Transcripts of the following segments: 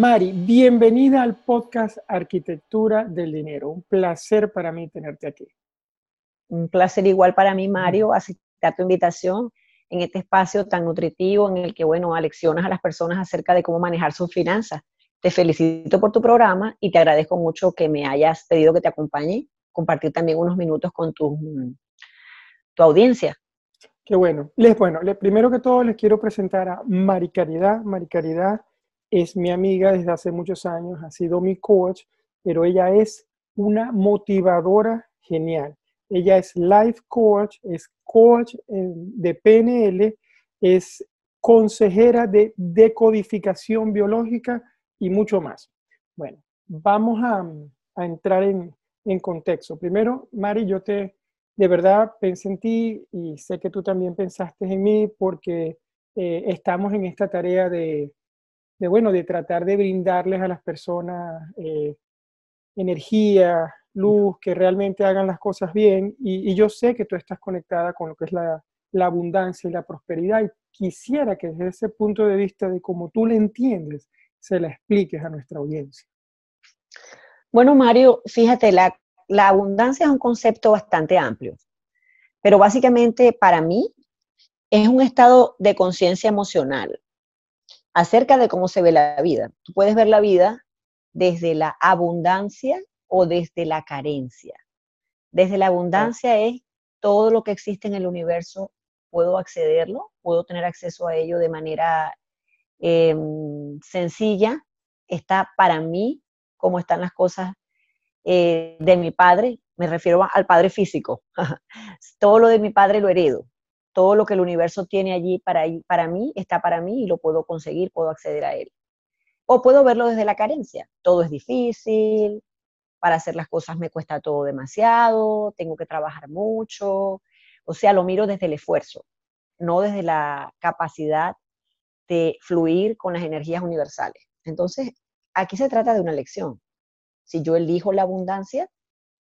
Mari, bienvenida al podcast Arquitectura del Dinero. Un placer para mí tenerte aquí. Un placer igual para mí, Mario, aceptar tu invitación en este espacio tan nutritivo en el que, bueno, aleccionas a las personas acerca de cómo manejar sus finanzas. Te felicito por tu programa y te agradezco mucho que me hayas pedido que te acompañe, compartir también unos minutos con tu, tu audiencia. Qué bueno. Les, bueno, les, primero que todo les quiero presentar a Mari Caridad. Mari Caridad es mi amiga desde hace muchos años, ha sido mi coach, pero ella es una motivadora genial. Ella es life coach, es coach de PNL, es consejera de decodificación biológica y mucho más. Bueno, vamos a, entrar en, contexto. Primero, Mari, yo te, de verdad pensé en ti y sé que tú también pensaste en mí porque eh, estamos en esta tarea de, bueno, de tratar de brindarles a las personas eh, energía, luz, que realmente hagan las cosas bien. Y, yo sé que tú estás conectada con lo que es la, abundancia y la prosperidad. Y quisiera que desde ese punto de vista de cómo tú le entiendes, se la expliques a nuestra audiencia. Bueno, Mario, fíjate, la, la abundancia es un concepto bastante amplio, pero básicamente para mí es un estado de conciencia emocional acerca de cómo se ve la vida. Tú puedes ver la vida desde la abundancia o desde la carencia. Desde la abundancia es todo lo que existe en el universo, puedo accederlo, puedo tener acceso a ello de manera em, sencilla, está para mí como están las cosas eh, de mi padre, me refiero al padre físico, todo lo de mi padre lo heredo, todo lo que el universo tiene allí para, mí está para mí y lo puedo conseguir, puedo acceder a él. O puedo verlo desde la carencia, todo es difícil, para hacer las cosas me cuesta todo demasiado, tengo que trabajar mucho, o sea, lo miro desde el esfuerzo, no desde la capacidad de fluir con las energías universales. Entonces, aquí se trata de una lección. Si yo elijo la abundancia,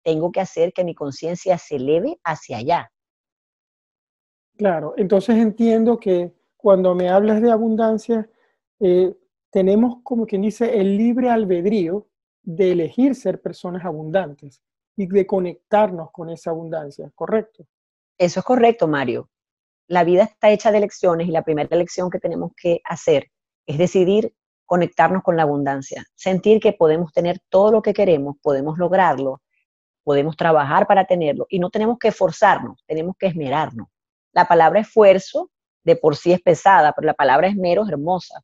tengo que hacer que mi conciencia se eleve hacia allá. Claro, entonces entiendo que cuando me hablas de abundancia, eh, tenemos como quien dice el libre albedrío de elegir ser personas abundantes y de conectarnos con esa abundancia, ¿correcto? Eso es correcto, Mario. La vida está hecha de elecciones y la primera elección que tenemos que hacer es decidir conectarnos con la abundancia, sentir que podemos tener todo lo que queremos, podemos lograrlo, podemos trabajar para tenerlo y no tenemos que esforzarnos, tenemos que esmerarnos. La palabra esfuerzo de por sí es pesada, pero la palabra esmero es hermosa.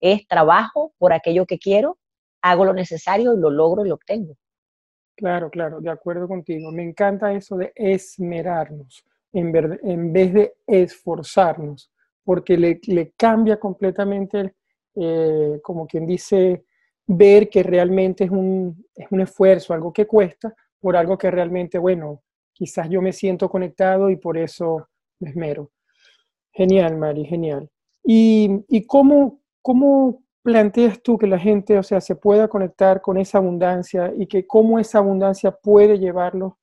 Es trabajo por aquello que quiero hago lo necesario y lo logro y lo obtengo. Claro, claro, de acuerdo contigo. Me encanta eso de esmerarnos en, vez de esforzarnos, porque le, cambia completamente, eh, como quien dice, ver que realmente es un, es un esfuerzo, algo que cuesta, por algo que realmente, bueno, quizás yo me siento conectado y por eso me esmero. Genial, Mari, genial. ¿Y, y cómo, cómo planteas tú que la gente, o sea, se pueda conectar con esa abundancia y que cómo esa abundancia puede llevarlo?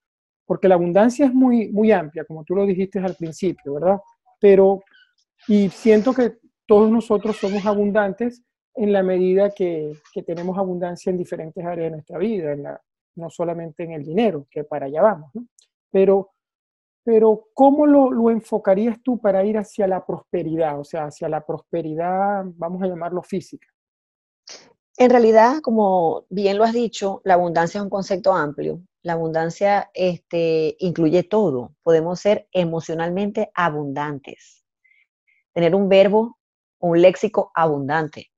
Porque la abundancia es muy, muy amplia, como tú lo dijiste al principio, ¿verdad? Pero, y siento que todos nosotros somos abundantes en la medida que, que tenemos abundancia en diferentes áreas de nuestra vida, en la, no solamente en el dinero, que para allá vamos, ¿no? Pero pero ¿cómo lo, enfocarías tú para ir hacia la prosperidad? O sea, hacia la prosperidad, vamos a llamarlo física. En realidad, como bien lo has dicho, la abundancia es un concepto amplio. La abundancia este, incluye todo. Podemos ser emocionalmente abundantes, tener un verbo, un léxico abundante,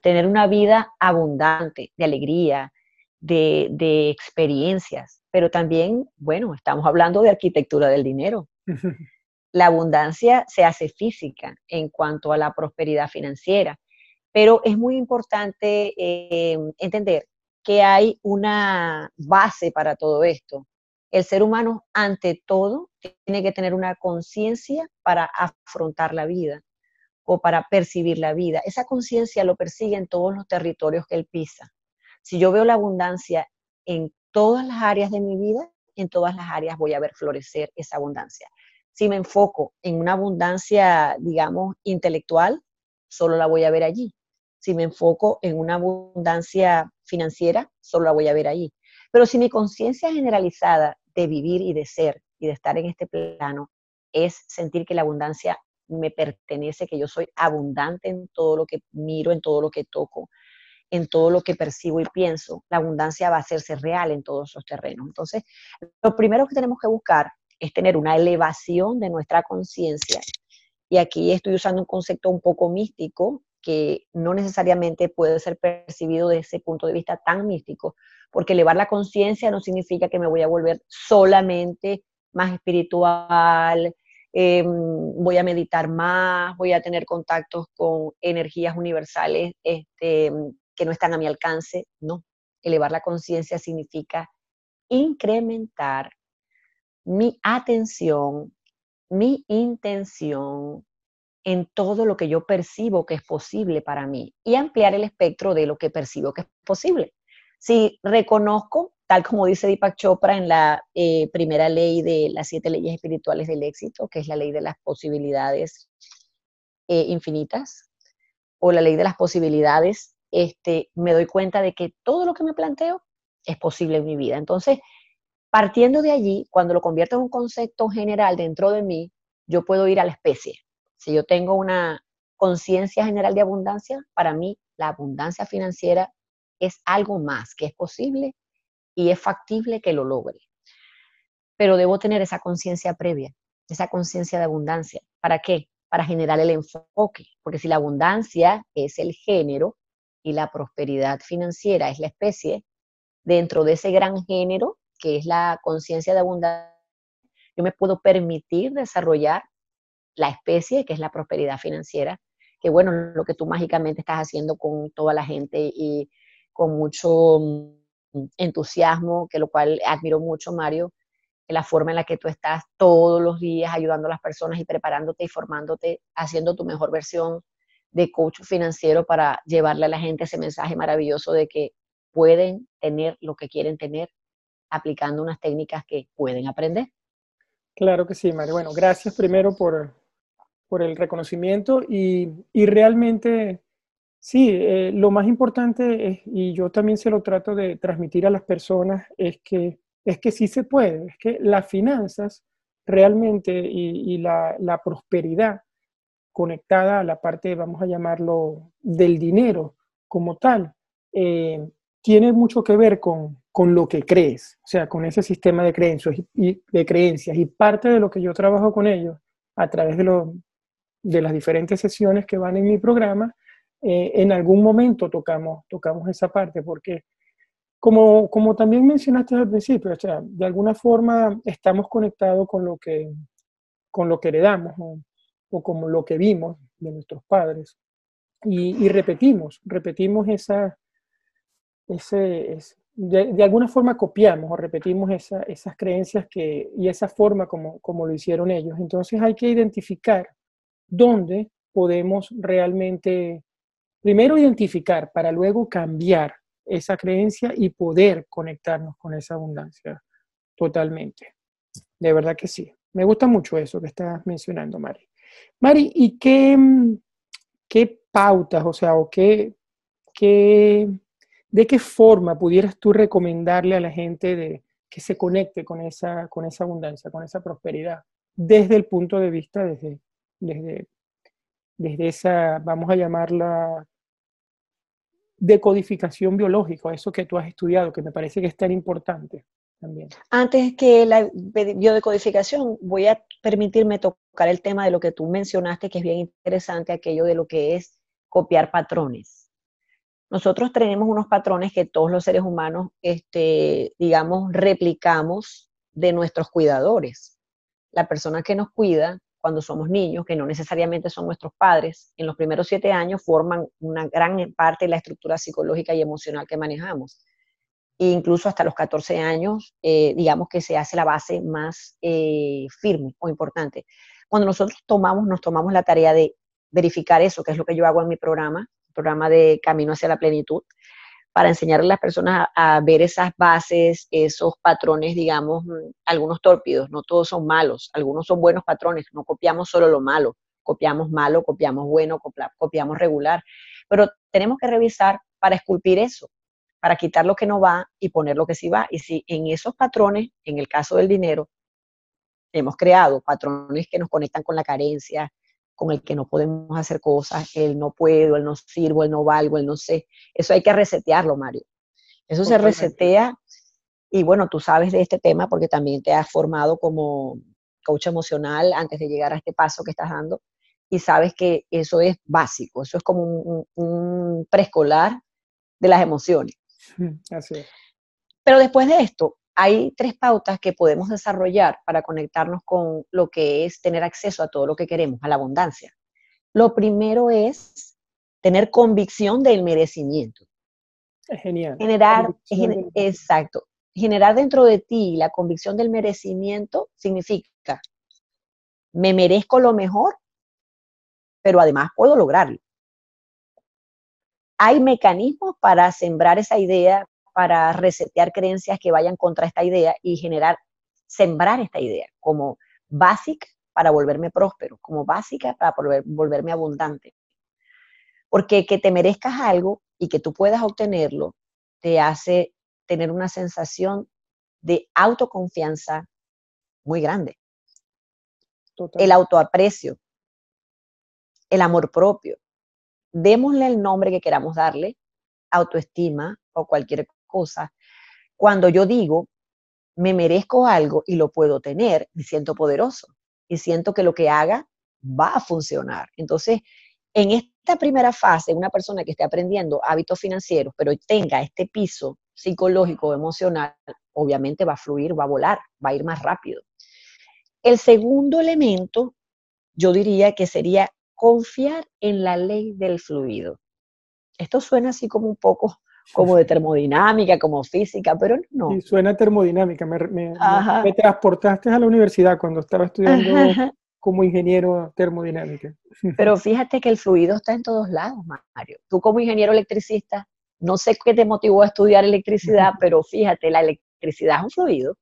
tener una vida abundante de alegría, de, de experiencias, pero también, bueno, estamos hablando de arquitectura del dinero. La abundancia se hace física en cuanto a la prosperidad financiera, pero es muy importante eh, entender que hay una base para todo esto. El ser humano, ante todo, tiene que tener una conciencia para afrontar la vida o para percibir la vida. Esa conciencia lo persigue en todos los territorios que él pisa. Si yo veo la abundancia en todas las áreas de mi vida, en todas las áreas voy a ver florecer esa abundancia. Si me enfoco en una abundancia, digamos, intelectual, solo la voy a ver allí. Si me enfoco en una abundancia financiera, solo la voy a ver ahí. Pero si mi conciencia generalizada de vivir y de ser y de estar en este plano es sentir que la abundancia me pertenece, que yo soy abundante en todo lo que miro, en todo lo que toco, en todo lo que percibo y pienso, la abundancia va a hacerse real en todos esos terrenos. Entonces, lo primero que tenemos que buscar es tener una elevación de nuestra conciencia. Y aquí estoy usando un concepto un poco místico que no necesariamente puede ser percibido desde ese punto de vista tan místico, porque elevar la conciencia no significa que me voy a volver solamente más espiritual, em, voy a meditar más, voy a tener contactos con energías universales este, que no están a mi alcance. No, elevar la conciencia significa incrementar mi atención, mi intención en todo lo que yo percibo que es posible para mí y ampliar el espectro de lo que percibo que es posible. Si reconozco, tal como dice Deepak Chopra en la eh, primera ley de las siete leyes espirituales del éxito, que es la ley de las posibilidades eh, infinitas, o la ley de las posibilidades, este, me doy cuenta de que todo lo que me planteo es posible en mi vida. Entonces, Partiendo de allí, cuando lo convierto en un concepto general dentro de mí, yo puedo ir a la especie. Si yo tengo una conciencia general de abundancia, para mí la abundancia financiera es algo más que es posible y es factible que lo logre. Pero debo tener esa conciencia previa, esa conciencia de abundancia. ¿Para qué? Para generar el enfoque. Porque si la abundancia es el género y la prosperidad financiera es la especie, dentro de ese gran género que es la conciencia de abundancia, yo me puedo permitir desarrollar la especie, que es la prosperidad financiera, que bueno, lo que tú mágicamente estás haciendo con toda la gente y con mucho entusiasmo, que lo cual admiro mucho, Mario, la forma en la que tú estás todos los días ayudando a las personas y preparándote y formándote, haciendo tu mejor versión de coach financiero para llevarle a la gente ese mensaje maravilloso de que pueden tener lo que quieren tener aplicando unas técnicas que pueden aprender. Claro que sí, María. Bueno, gracias primero por, por el reconocimiento y, y realmente, sí, eh, lo más importante y yo también se lo trato de transmitir a las personas, es que, es que sí se puede, es que las finanzas realmente y, y la, la, prosperidad conectada a la parte, vamos a llamarlo, del dinero como tal, eh, tiene mucho que ver con, con lo que crees, o sea, con ese sistema de creencias y, de creencias. Y parte de lo que yo trabajo con ellos a través de, lo, de las diferentes sesiones que van en mi programa, eh, en algún momento tocamos, tocamos esa parte, porque como, como también mencionaste al principio, o sea, de alguna forma estamos conectados con lo que, con lo que heredamos o, o como lo que vimos de nuestros padres. Y, y repetimos, repetimos esa, ese, de, alguna forma copiamos o repetimos esas creencias que, y esa forma como, como lo hicieron ellos. Entonces hay que identificar dónde podemos realmente, primero identificar para luego cambiar esa creencia y poder conectarnos con esa abundancia totalmente. De verdad que sí. Me gusta mucho eso que estás mencionando, Mari. Mari, ¿y qué, qué pautas, o sea, o qué, qué ¿De qué forma pudieras tú recomendarle a la gente de, que se conecte con esa, con esa abundancia, con esa prosperidad, desde el punto de vista, desde, desde, desde esa, vamos a llamarla, decodificación biológica, eso que tú has estudiado, que me parece que es tan importante también. Antes que la biodecodificación, voy a permitirme tocar el tema de lo que tú mencionaste, que es bien interesante, aquello de lo que es copiar patrones. Nosotros tenemos unos patrones que todos los seres humanos, este, digamos, replicamos de nuestros cuidadores. La persona que nos cuida cuando somos niños, que no necesariamente son nuestros padres, en los primeros siete años forman una gran parte de la estructura psicológica y emocional que manejamos. E incluso hasta los 14 años, eh, digamos que se hace la base más eh, firme o importante. Cuando nosotros tomamos, nos tomamos la tarea de verificar eso, que es lo que yo hago en mi programa, programa de Camino hacia la Plenitud, para enseñarle a las personas a, ver esas bases, esos patrones, digamos, mm, algunos tórpidos, no todos son malos, algunos son buenos patrones, no copiamos solo lo malo, copiamos malo, copiamos bueno, copiamos regular, pero tenemos que revisar para esculpir eso, para quitar lo que no va y poner lo que sí va. Y si en esos patrones, en el caso del dinero, hemos creado patrones que nos conectan con la carencia, con el que no podemos hacer cosas, el no puedo, el no sirvo, el no valgo, el no sé. Eso hay que resetearlo, Mario. Eso se resetea y bueno, tú sabes de este tema porque también te has formado como coach emocional antes de llegar a este paso que estás dando y sabes que eso es básico, eso es como un, preescolar de las emociones. Así Pero después de esto, hay tres pautas que podemos desarrollar para conectarnos con lo que es tener acceso a todo lo que queremos, a la abundancia. Lo primero es tener convicción del merecimiento. Es genial. Generar, exacto. Generar dentro de ti la convicción del merecimiento significa, me merezco lo mejor, pero además puedo lograrlo. Hay mecanismos para sembrar esa idea, para resetear creencias que vayan contra esta idea y generar, sembrar esta idea como básica para volverme próspero, como básica para volverme abundante. Porque que te merezcas algo y que tú puedas obtenerlo te hace tener una sensación de autoconfianza muy grande. El autoaprecio, el amor propio. Démosle el nombre que queramos darle, autoestima o cualquier cosa. Cuando yo digo, me merezco algo y lo puedo tener, me siento poderoso y siento que lo que haga va a funcionar. Entonces, en esta primera fase, una persona que esté aprendiendo hábitos financieros, pero tenga este piso psicológico, emocional, obviamente va a fluir, va a volar, va a ir más rápido. El segundo elemento, yo diría que sería confiar en la ley del fluido. Esto suena así como un poco como de termodinámica, como física, pero no. Sí, suena termodinámica. Me, me, transportaste a la universidad cuando estaba estudiando como ingeniero termodinámica. Pero fíjate que el fluido está en todos lados, Mario. Tú como ingeniero electricista, no sé qué te motivó a estudiar electricidad, pero fíjate, la electricidad es un fluido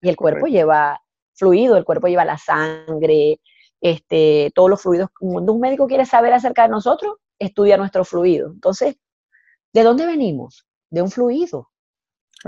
y el cuerpo lleva fluido, el cuerpo lleva la sangre, este, todos los fluidos. Cuando un médico quiere saber acerca de nosotros, estudia nuestro fluido. Entonces, ¿de dónde venimos? De un fluido.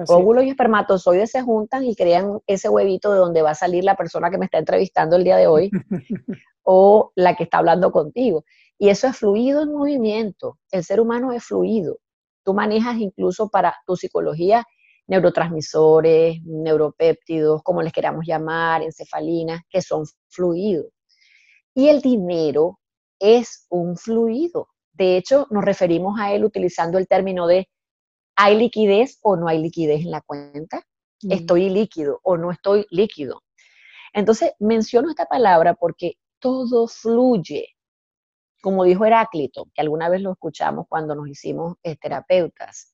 Óvulos y espermatozoides se juntan y crean ese huevito de donde va a salir la persona que me está entrevistando el día de hoy o la que está hablando contigo. Y eso es fluido en movimiento. El ser humano es fluido. Tú manejas incluso para tu psicología neurotransmisores, neuropéptidos, como les queramos llamar, encefalinas, que son fluidos. Y el dinero es un fluido. De hecho, nos referimos a él utilizando el término de ¿Hay liquidez o no hay liquidez en la cuenta? Mm. ¿Estoy líquido o no estoy líquido? Entonces, menciono esta palabra porque todo fluye. Como dijo Heráclito, que alguna vez lo escuchamos cuando nos hicimos eh, terapeutas,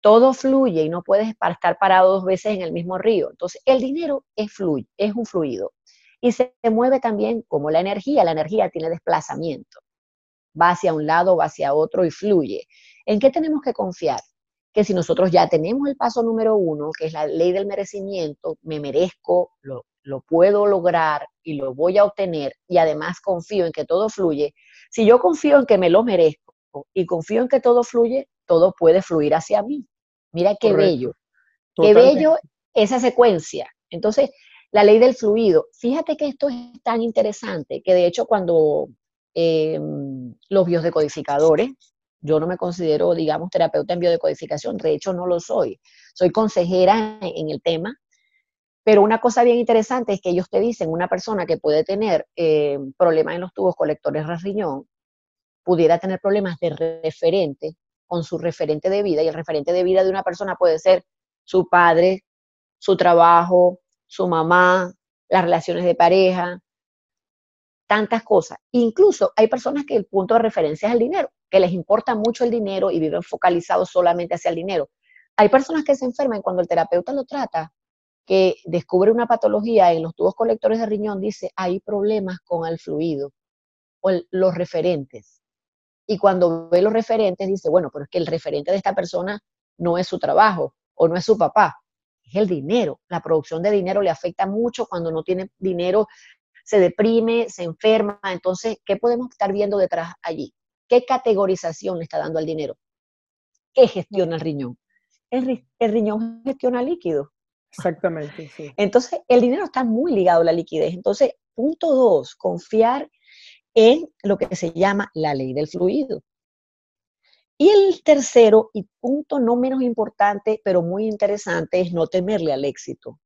todo fluye y no puedes estar parado dos veces en el mismo río. Entonces, el dinero es, fluye, es un fluido y se mueve también como la energía. La energía tiene desplazamiento. Va hacia un lado, va hacia otro y fluye. ¿En qué tenemos que confiar? que si nosotros ya tenemos el paso número uno, que es la ley del merecimiento, me merezco, lo, puedo lograr y lo voy a obtener y además confío en que todo fluye, si yo confío en que me lo merezco y confío en que todo fluye, todo puede fluir hacia mí. Mira qué bello, qué bello esa secuencia. Entonces, la ley del fluido, fíjate que esto es tan interesante que de hecho cuando em, los biodecodificadores yo no me considero, digamos, terapeuta en biodecodificación, de hecho no lo soy. Soy consejera en el tema, pero una cosa bien interesante es que ellos te dicen, una persona que puede tener eh, problemas en los tubos colectores de riñón, pudiera tener problemas de referente con su referente de vida, y el referente de vida de una persona puede ser su padre, su trabajo, su mamá, las relaciones de pareja, tantas cosas. Incluso hay personas que el punto de referencia es el dinero, que les importa mucho el dinero y viven focalizados solamente hacia el dinero. Hay personas que se enferman cuando el terapeuta lo trata, que descubre una patología en los tubos colectores de riñón, dice, hay problemas con el fluido o los referentes. Y cuando ve los referentes, dice, bueno, pero es que el referente de esta persona no es su trabajo o no es su papá, es el dinero. La producción de dinero le afecta mucho cuando no tiene dinero se deprime, se enferma. Entonces, ¿qué podemos estar viendo detrás allí? ¿Qué categorización le está dando al dinero? ¿Qué gestiona el riñón? El, riñón gestiona líquido. Exactamente, sí. Entonces, el dinero está muy ligado a la liquidez. Entonces, punto dos, confiar en lo que se llama la ley del fluido. Y el tercero, y punto no menos importante, pero muy interesante, es no temerle al éxito.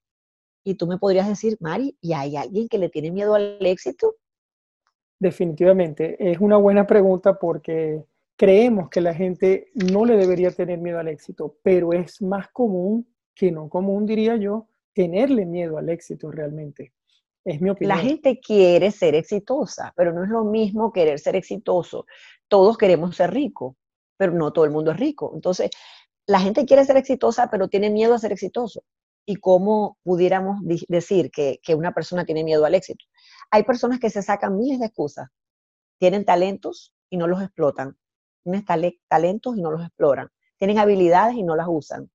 Y tú me podrías decir, Mari, ¿y hay alguien que le tiene miedo al éxito? Definitivamente, es una buena pregunta porque creemos que la gente no le debería tener miedo al éxito, pero es más común que no común, diría yo, tenerle miedo al éxito realmente. Es mi opinión. La gente quiere ser exitosa, pero no es lo mismo querer ser exitoso. Todos queremos ser ricos pero no todo el mundo es rico. Entonces, la gente quiere ser exitosa, pero tiene miedo a ser exitoso. ¿Y cómo pudiéramos decir que, una persona tiene miedo al éxito? Hay personas que se sacan miles de excusas. Tienen talentos y no los explotan. Tienen talentos y no los exploran. Tienen habilidades y no las usan.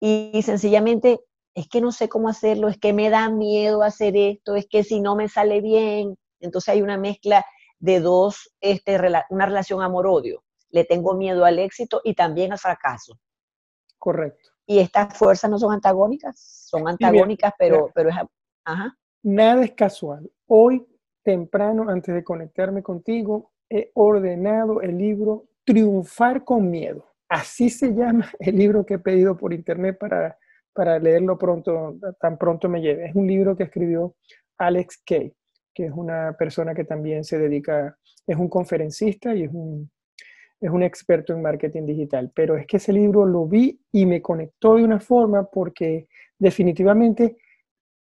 Y, sencillamente es que no sé cómo hacerlo, es que me da miedo hacer esto, es que si no me sale bien, entonces hay una mezcla de dos, este, una relación amor-odio le tengo miedo al éxito y también al fracaso. Correcto. Y estas fuerzas no son antagónicas, son antagónicas, pero, pero es... Ajá. Nada es casual. Hoy, temprano, antes de conectarme contigo, he ordenado el libro Triunfar con Miedo. Así se llama el libro que he pedido por internet para, para leerlo pronto, tan pronto me lleve. Es un libro que escribió Alex Kay, que es una persona que también se dedica, es un conferencista y es un es un experto en marketing digital, pero es que ese libro lo vi y me conectó de una forma porque definitivamente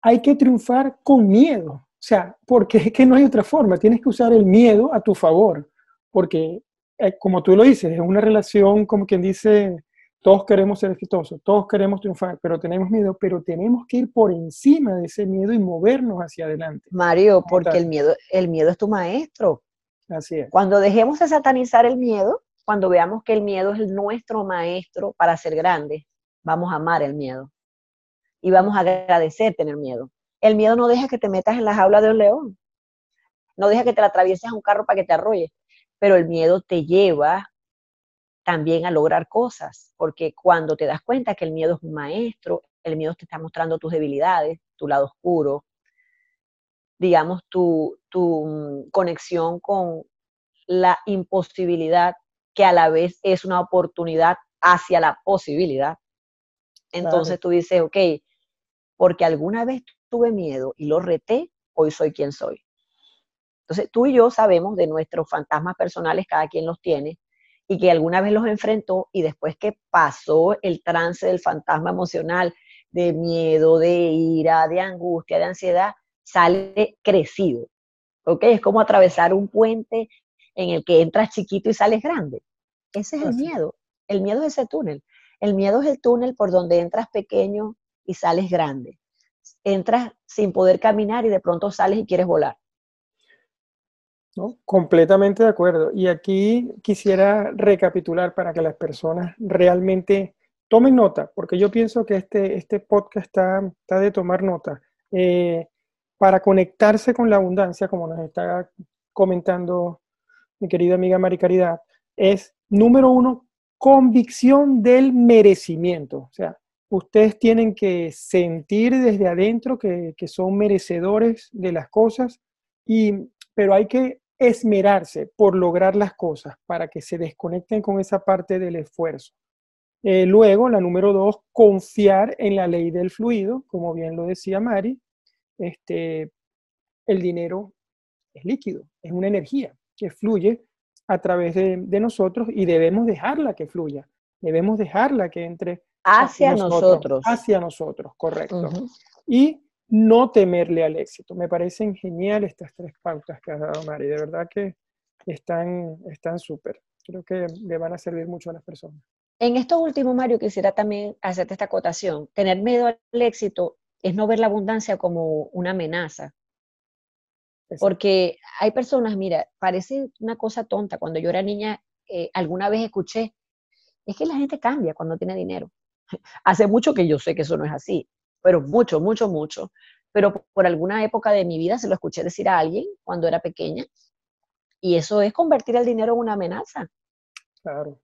hay que triunfar con miedo. O sea, porque es que no hay otra forma, tienes que usar el miedo a tu favor, porque eh, como tú lo dices, es una relación como quien dice, todos queremos ser exitosos, todos queremos triunfar, pero tenemos miedo, pero tenemos que ir por encima de ese miedo y movernos hacia adelante. Mario, porque el miedo, el miedo es tu maestro. Así es. Cuando dejemos de satanizar el miedo, cuando veamos que el miedo es nuestro maestro para ser grandes, vamos a amar el miedo. Y vamos a agradecer tener miedo. El miedo no deja que te metas en la jaula de un león, no deja que te la atravieses a un carro para que te arrolle, pero el miedo te lleva también a lograr cosas, porque cuando te das cuenta que el miedo es un maestro, el miedo te está mostrando tus debilidades, tu lado oscuro, digamos, tu, tu mm, conexión con la imposibilidad que a la vez es una oportunidad hacia la posibilidad. Entonces tú dices, ok, porque alguna vez tuve miedo y lo reté, hoy soy quien soy. Entonces tú y yo sabemos de nuestros fantasmas personales, cada quien los tiene, y que alguna vez los enfrentó y después que pasó el trance del fantasma emocional, de miedo, de ira, de angustia, de ansiedad, sale crecido. ¿Ok? Es como atravesar un puente en el que entras chiquito y sales grande. Ese es el miedo. El miedo es ese túnel. El miedo es el túnel por donde entras pequeño y sales grande. Entras sin poder caminar y de pronto sales y quieres volar. ¿No? Completamente de acuerdo. Y aquí quisiera recapitular para que las personas realmente tomen nota, porque yo pienso que este, este podcast está, está de tomar nota. Eh, para conectarse con la abundancia, como nos está comentando mi querida amiga Mari Caridad, es, número uno, convicción del merecimiento. O sea, ustedes tienen que sentir desde adentro que, son merecedores de las cosas, y, pero hay que esmerarse por lograr las cosas para que se desconecten con esa parte del esfuerzo. Eh, luego, la número dos, confiar en la ley del fluido, como bien lo decía Mari, este, el dinero es líquido, es una energía que fluye a través de, nosotros y debemos dejarla que fluya, debemos dejarla que entre hacia nosotros. Hacia nosotros, correcto. Y no temerle al éxito. Me parecen genial estas tres pautas que has dado, Mari. De verdad que están súper. Creo que le van a servir mucho a las personas. En esto último, Mario, quisiera también hacerte esta acotación. Tener miedo al éxito es no ver la abundancia como una amenaza, porque hay personas, mira, parece una cosa tonta. Cuando yo era niña, eh, alguna vez escuché, es que la gente cambia cuando tiene dinero. Hace mucho que yo sé que eso no es así, pero mucho, mucho, mucho. pero por alguna época de mi vida se lo escuché decir a alguien cuando era pequeña. Y eso es convertir el dinero en una amenaza. Claro.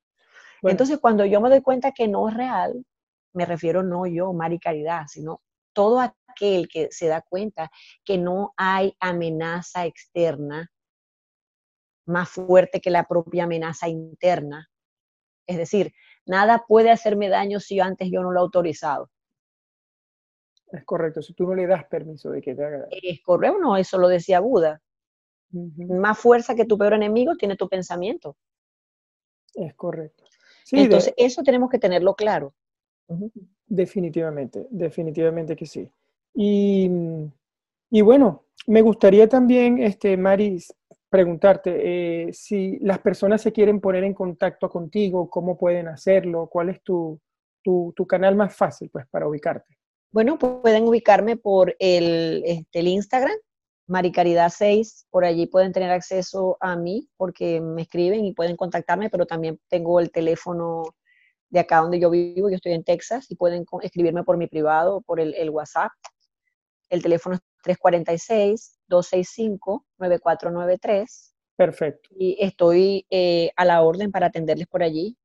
Entonces, cuando yo me doy cuenta que no es real, me refiero no yo, Mari Caridad, sino todo aquel que se da cuenta que no hay amenaza externa más fuerte que la propia amenaza interna. Es decir, nada puede hacerme daño si antes yo no lo he autorizado. Es correcto, si tú no le das permiso de que te haga daño. Es correcto, no, eso lo decía Buda. Más fuerza que tu peor enemigo tiene tu pensamiento. Es correcto. Entonces, eso tenemos que tenerlo claro. Definitivamente, definitivamente que sí. Y, y, bueno, me gustaría también, este, Maris, preguntarte eh, si las personas se quieren poner en contacto contigo, cómo pueden hacerlo, cuál es tu, tu, tu canal más fácil pues, para ubicarte. Bueno, pueden ubicarme por el, este, el Instagram, Maricaridad 6, por allí pueden tener acceso a mí porque me escriben y pueden contactarme, pero también tengo el teléfono de acá donde yo vivo, yo estoy en Texas y pueden escribirme por mi privado, por el, el WhatsApp. El teléfono es 346-265-9493. Perfecto. Y estoy eh, a la orden para atenderles por allí.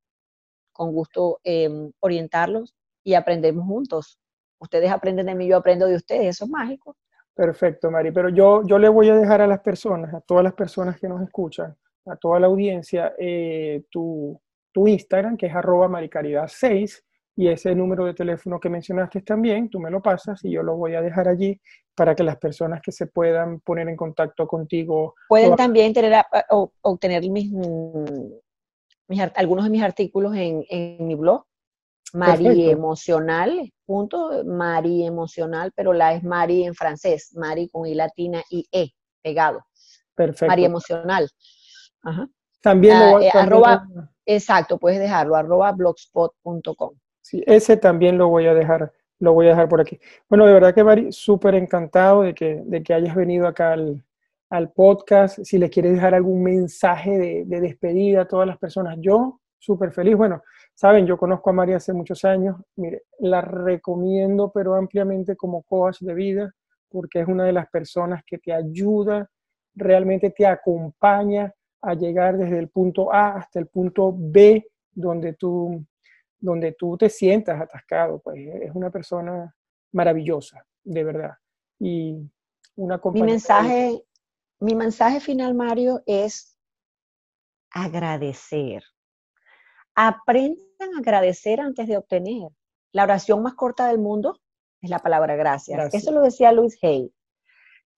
Con gusto em, orientarlos y aprendemos juntos. Ustedes aprenden de mí, yo aprendo de ustedes. Eso es mágico. Perfecto, Mari. Pero yo, yo le voy a dejar a las personas, a todas las personas que nos escuchan, a toda la audiencia, eh, tu, tu, Instagram, que es arroba maricaridad6, y ese número de teléfono que mencionaste también, tú me lo pasas y yo lo voy a dejar allí para que las personas que se puedan poner en contacto contigo. Pueden también tener, obtener mis, mis, algunos de mis artículos en, en mi blog, Mari Emocional, punto, Mari Emocional, pero la es Mari en francés, Mari con I latina y E, pegado. Perfecto. Mari Emocional. Ajá. También lo ah, eh, arroba, Exacto, puedes dejarlo, arroba blogspot.com. Sí, ese también lo voy a dejar, lo voy a dejar por aquí. Bueno, de verdad que Mari, súper encantado de que, de que hayas venido acá al, al podcast. Si les quieres dejar algún mensaje de, de despedida a todas las personas, yo súper feliz. Bueno, saben, yo conozco a Mari hace muchos años. Mire, la recomiendo, pero ampliamente como coach de vida, porque es una de las personas que te ayuda, realmente te acompaña a llegar desde el punto A hasta el punto B, donde tú donde tú te sientas atascado, pues es una persona maravillosa, de verdad. Y una mi mensaje, mi mensaje final, Mario, es agradecer. Aprendan a agradecer antes de obtener. La oración más corta del mundo es la palabra gracias. gracias. Eso lo decía Luis Hay.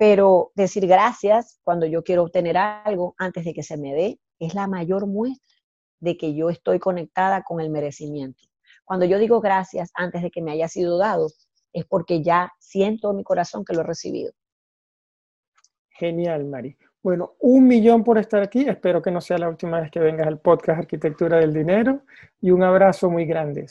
Pero decir gracias cuando yo quiero obtener algo antes de que se me dé es la mayor muestra de que yo estoy conectada con el merecimiento. Cuando yo digo gracias antes de que me haya sido dado, es porque ya siento en mi corazón que lo he recibido. Genial, Mari. Bueno, un millón por estar aquí. Espero que no sea la última vez que vengas al podcast Arquitectura del Dinero. Y un abrazo muy grande.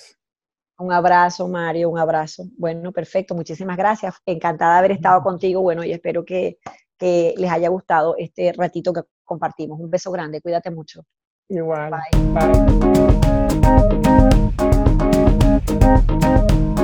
Un abrazo, Mario, un abrazo. Bueno, perfecto. Muchísimas gracias. Encantada de haber estado contigo. Bueno, y espero que, que les haya gustado este ratito que compartimos. Un beso grande. Cuídate mucho. Igual. Bye. Bye.